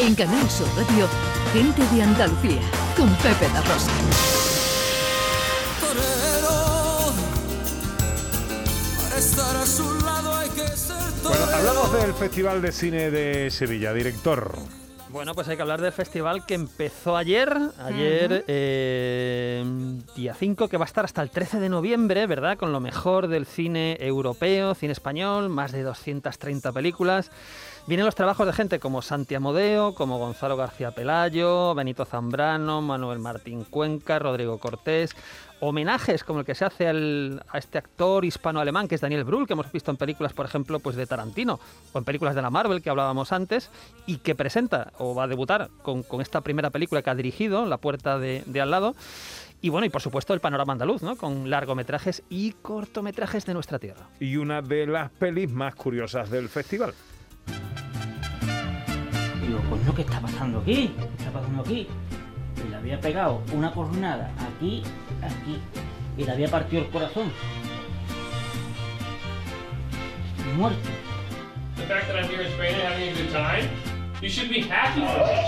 En Canal Sur Radio, Gente de Andalucía, con Pepe La Rosa. Bueno, hablamos del Festival de Cine de Sevilla, director. Bueno, pues hay que hablar del festival que empezó ayer, ayer eh, día 5, que va a estar hasta el 13 de noviembre, ¿verdad? Con lo mejor del cine europeo, cine español, más de 230 películas. Vienen los trabajos de gente como Santi Amodeo, como Gonzalo García Pelayo, Benito Zambrano, Manuel Martín Cuenca, Rodrigo Cortés. Homenajes como el que se hace al- a este actor hispano-alemán que es Daniel Brühl, que hemos visto en películas, por ejemplo, pues de Tarantino o en películas de la Marvel que hablábamos antes y que presenta o va a debutar con, con esta primera película que ha dirigido, La puerta de, de al lado. Y bueno, y por supuesto el panorama andaluz, ¿no? Con largometrajes y cortometrajes de nuestra tierra. Y una de las pelis más curiosas del festival. Digo, coño, ¿qué está pasando aquí? ¿Qué está pasando aquí? Y le había pegado una cornada aquí, aquí, y le había partido el corazón. Muerto. The fact that I'm here in Spain and having a good time, you should be happy for this.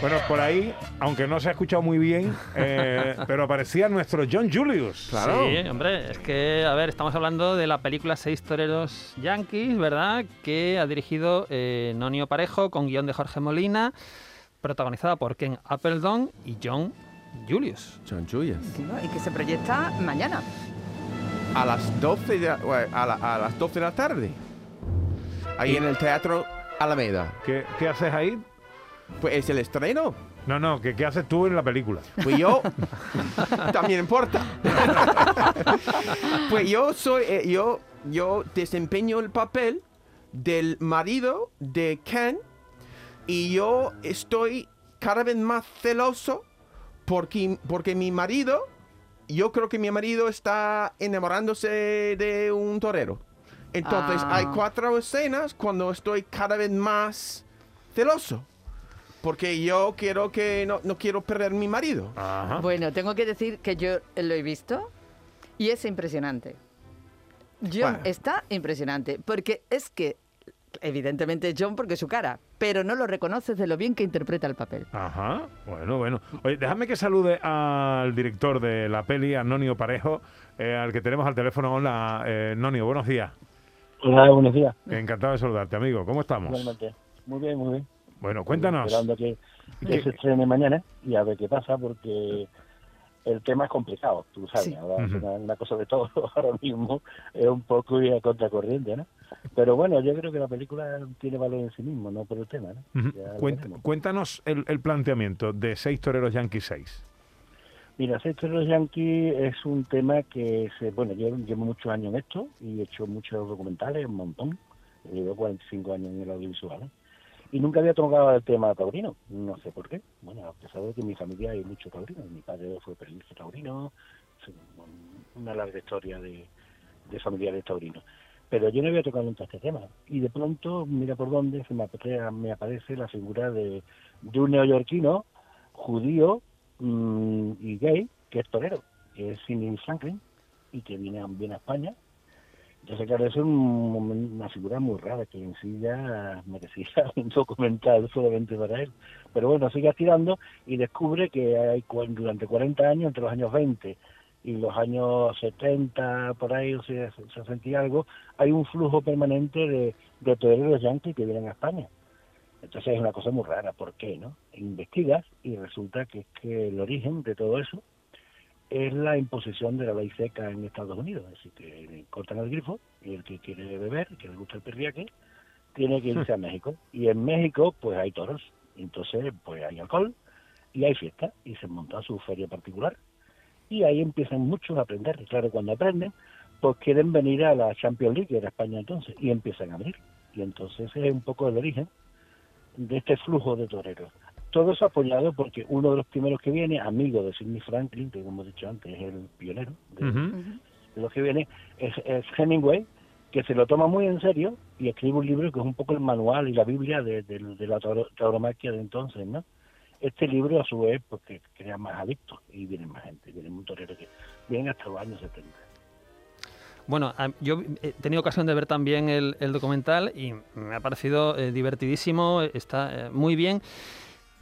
Bueno, por ahí, aunque no se ha escuchado muy bien, eh, pero aparecía nuestro John Julius. Sí, hombre, es que, a ver, estamos hablando de la película Seis Toreros Yankees, ¿verdad? Que ha dirigido eh, Nonio Parejo con guion de Jorge Molina, protagonizada por Ken Appleton y John Julius. John Julius. y que se proyecta mañana. A las 12 de, a, la- a las 12 de la tarde. Ahí en el Teatro Alameda. ¿Qué, qué haces ahí? Pues es el estreno. No, no, ¿qué, qué haces tú en la película? Pues yo también importa. pues yo soy eh, yo yo desempeño el papel del marido de Ken y yo estoy cada vez más celoso porque porque mi marido yo creo que mi marido está enamorándose de un torero. Entonces Ah. hay cuatro escenas cuando estoy cada vez más celoso. Porque yo quiero que no, no quiero perder mi marido. Ajá. Bueno, tengo que decir que yo lo he visto y es impresionante. John Bueno. está impresionante, porque es que, evidentemente John porque es su cara, pero no lo reconoces de lo bien que interpreta el papel. Ajá, bueno, bueno. Oye, déjame que salude al director de la peli, a Nonio Parejo, eh, al que tenemos al teléfono. Hola, eh, Nonio, buenos días. Hola, buenos días. Encantado de saludarte, amigo. ¿Cómo estamos? Igualmente. Muy bien, muy bien. Bueno, cuéntanos. Esperando que, ¿Qué- que se estrene mañana y a ver qué pasa, porque el tema es complicado, tú sabes. Sí. Una, una cosa de todo ahora mismo es un poco ir a contracorriente, ¿no? Pero bueno, yo creo que la película tiene valor en sí mismo, no por el tema, ¿no? Cuéntanos el, el planteamiento de seis toreros Yankees 6. Mira, Sexto de los Yankees es un tema que, se, bueno, yo llevo muchos años en esto y he hecho muchos documentales, un montón. Llevo 45 años en el audiovisual. ¿eh? Y nunca había tocado el tema taurino, no sé por qué. Bueno, a pesar de que en mi familia hay mucho taurino. Mi padre fue periodista taurino, una larga historia de, de familiares taurinos. Pero yo no había tocado nunca este tema. Y de pronto, mira por dónde, se me aparece, la figura de, un neoyorquino judío mm, y gay, que es torero, que es Sidney Franklin, y que viene, viene a España. Entonces, claro, es un- una figura muy rara, que en sí ya merecía un documental solamente para él. Pero bueno, sigue tirando y descubre que hay durante 40 años, entre los años 20 y los años 70, por ahí, o sea, 60 y algo, hay un flujo permanente de, de toreros yanquis que vienen a España. Entonces es una cosa muy rara, ¿por qué? no? Investigas y resulta que es que el origen de todo eso es la imposición de la ley seca en Estados Unidos. Así que cortan el grifo y el que quiere beber, que le gusta el perriaque, tiene que irse a México. Y en México, pues hay toros. Entonces, pues hay alcohol y hay fiesta y se monta su feria particular. Y ahí empiezan muchos a aprender. Y claro, cuando aprenden, pues quieren venir a la Champions League, que era España entonces, y empiezan a abrir. Y entonces es un poco el origen de este flujo de toreros. Todo eso apoyado porque uno de los primeros que viene, amigo de Sidney Franklin, que como hemos dicho antes es el pionero de, Ujú. de los que viene, es, es Hemingway, que se lo toma muy en serio y escribe un libro que es un poco el manual y la Biblia de, de- de la tauro- tauromaquia de entonces, ¿no? Este libro, a su vez, porque crea más adictos y vienen más gente, vienen un torero que vienen hasta los años 70. Bueno, yo he tenido ocasión de ver también el, el documental y me ha parecido eh, divertidísimo, está eh, muy bien.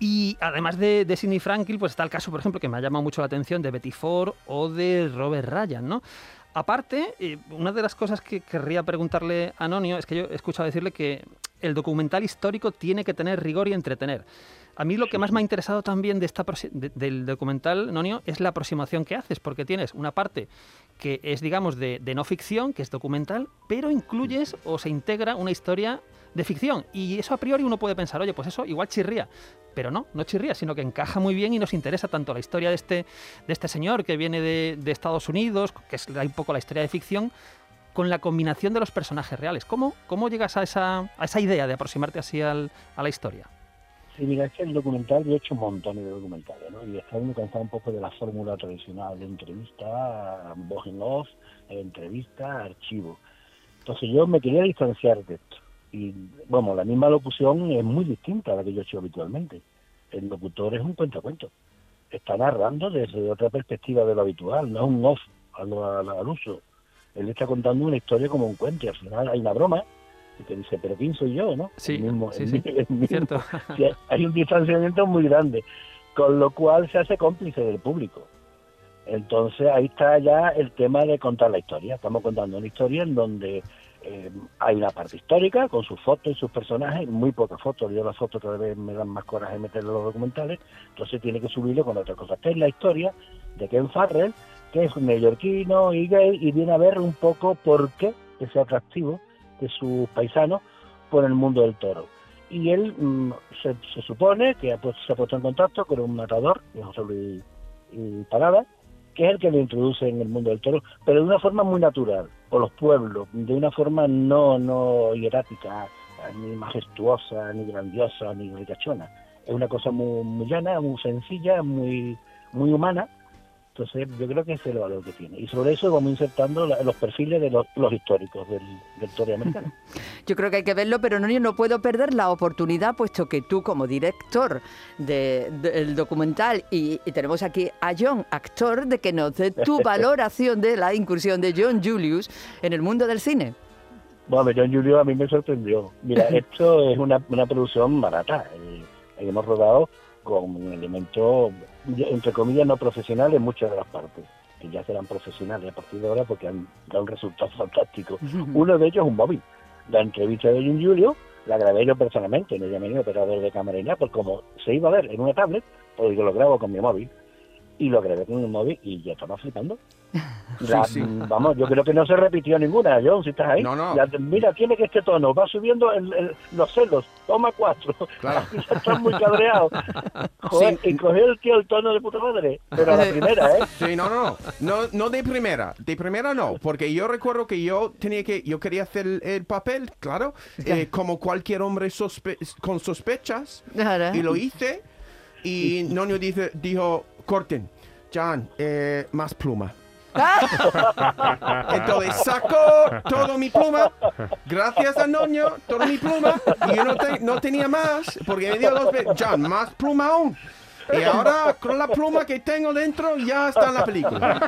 Y además de, de Sidney Franklin, pues está el caso, por ejemplo, que me ha llamado mucho la atención de Betty Ford o de Robert Ryan, ¿no? Aparte, eh, una de las cosas que querría preguntarle a Nonio es que yo he escuchado decirle que el documental histórico tiene que tener rigor y entretener. A mí lo que más me ha interesado también de esta de- del documental, Nonio, es la aproximación que haces, porque tienes una parte que es, digamos, de, de no ficción, que es documental, pero incluyes o se integra una historia de ficción. Y eso a priori uno puede pensar, oye, pues eso igual chirría. Pero no, no chirría, sino que encaja muy bien y nos interesa tanto la historia de este, de este señor que viene de, de Estados Unidos, que es un poco la historia de ficción, con la combinación de los personajes reales. ¿Cómo, cómo llegas a esa, a esa idea de aproximarte así al- a la historia? Sí, mira, es que el documental, yo he hecho montones de documentales, ¿no? Y está uno cansado un poco de la fórmula tradicional de entrevista, voz en off, entrevista, archivo. Entonces yo me quería distanciar de esto. Y, bueno, la misma locución es muy distinta a la que yo he hecho habitualmente. El locutor es un cuentacuentos. Está narrando desde otra perspectiva de lo habitual, no es un off al, al- al uso. Él está contando una historia como un cuento y al final hay una broma y te dice, pero ¿quién soy yo? ¿no? Sí, El mismo- sí, el sí, mi- el mismo- cierto. Sí, hay un distanciamiento muy grande, con lo cual se hace cómplice del público. Entonces ahí está ya el tema de contar la historia. Estamos contando una historia en donde eh, hay una parte histórica con sus fotos y sus personajes, muy pocas fotos. Yo las fotos cada vez me dan más coraje meterlo en los documentales, entonces tiene que subirlo con otra cosa. Esta es la historia de Ken Farrell, que es neoyorquino y gay y viene a ver un poco por qué ese atractivo de sus paisanos por el mundo del toro y él mm, se, supone que se ha puesto en contacto con un matador, que José Luis y Parada, que es el que lo introduce en el mundo del toro, pero de una forma muy natural, por los pueblos, de una forma no, no hierática, ni majestuosa, ni grandiosa, ni ricachona. Es una cosa muy, muy llana, muy sencilla, muy, muy humana. Entonces yo creo que ese es el valor que tiene. Y sobre eso vamos insertando la- los perfiles de los, los históricos del, del americano. Yo creo que hay que verlo, pero no, no puedo perder la oportunidad, puesto que tú como director de- del documental y, y tenemos aquí a John, actor, de que nos dé tu valoración de la incursión de John Julius en el mundo del cine. Bueno, John Julio a mí me sorprendió. Mira, esto es una, una producción barata. Eh, hemos rodado con elementos, entre comillas, no profesionales en muchas de las partes, que ya serán profesionales a partir de ahora porque han dado un resultado fantástico. Uno de ellos es un móvil. La entrevista de John Julio la grabé yo personalmente, no llamé ni operador de cámara ni nada, porque como se iba a ver en una tablet, pues yo lo grabo con mi móvil. Y lo grabé con mi móvil y ya estaba flipando. La- Sí, sí. Vamos, yo creo que no se repitió ninguna, John, si estás ahí. No, no. La- mira, tiene que este tono, va subiendo el- el- los celos, toma cuatro. Claro. ya estás muy cabreado. Joder, Sí. y cogió el tío el tono de puta madre. Pero a la primera, ¿eh? Sí, no, no, no, no, no de primera, de primera no, porque yo recuerdo que yo tenía que, yo quería hacer el, el papel, claro, eh, como cualquier hombre sospe- con sospechas, Claro. y lo hice, y Noño dice, dijo, corten, John, eh, más pluma. Entonces sacó todo mi pluma, gracias a Noño, toda mi pluma, y yo no, te- no tenía más, porque me dio dos veces, John, más pluma aún. Y ahora con la pluma que tengo dentro ya está en la película.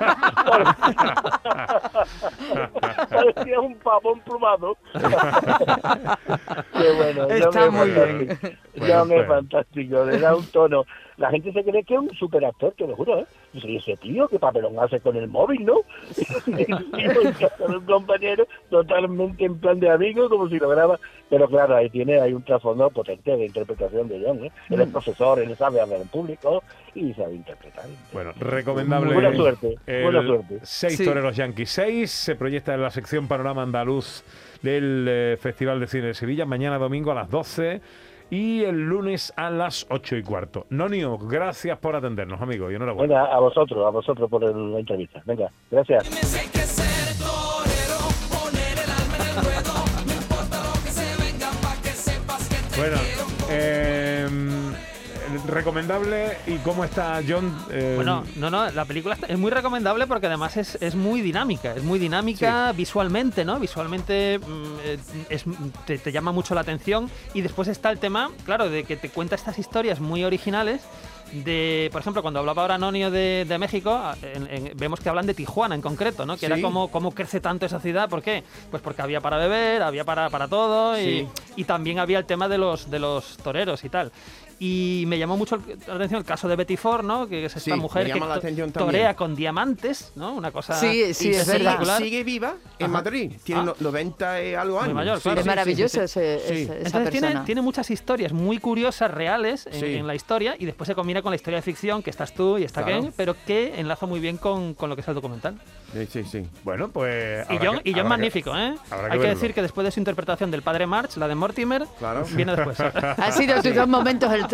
Parecía un pavón plumado. Qué bueno. Está muy bien. Bueno, bueno. fantástico, le da un tono. La gente se cree que es un superactor, te lo juro, ¿eh? Dice, "¿Y ese tío qué papelón hace con el móvil, ¿no? de un compañero totalmente en plan de amigo, como si lo graba. Pero claro, ahí tiene hay un trasfondo potente de interpretación de John, ¿eh? Él Mm. es profesor, él sabe hablar en público y sabe interpretar. Bueno, recomendable. Buena suerte, buena suerte. Seis Sí. Toreros Yankees 6 se proyecta en la sección Panorama Andaluz del eh, Festival de Cine de Sevilla, mañana domingo a las 12 y el lunes a las 8 y cuarto. Nonio, gracias por atendernos, amigo, y enhorabuena. Venga, a vosotros, a vosotros por el- la entrevista. Venga, gracias. Bueno, recomendable. ¿Y cómo está John? Eh, Bueno, no, no, la película es muy recomendable porque además es, es muy dinámica, es muy dinámica visualmente, ¿no? Visualmente mm, eh, es- te, te llama mucho la atención y después está el tema, claro, de que te cuenta estas historias muy originales de, por ejemplo, cuando hablaba ahora Nonio de, de México, a- en- en- vemos que hablan de Tijuana en concreto, ¿no? Que era como cómo crece tanto esa ciudad, ¿por qué? Pues porque había para beber, había para, para todo y, y también había el tema de los, de los toreros y tal. Y me llamó mucho la atención el caso de Betty Ford, ¿no? Que es esta Sí, mujer que to- torea con diamantes, ¿no? Una cosa Sí, sí, es sigue, verdad. sigue viva en Ajá. Madrid. Tiene Ah. no- 90 y algo años. mayor, Sí, claro. es maravilloso sí, sí. ese- Sí. ese- esa Entonces tiene, persona. tiene muchas historias muy curiosas, reales en, Sí. en la historia y después se combina con la historia de ficción, que estás tú y está Claro. Ken, pero que enlaza muy bien con, con lo que es el documental. Sí, sí, sí. Bueno, pues. Y John, que- y John que- magnífico, ¿eh? que Hay que verlo. decir que después de su interpretación del padre March, la de Mortimer, Claro. viene después. Han sido tus dos momentos el-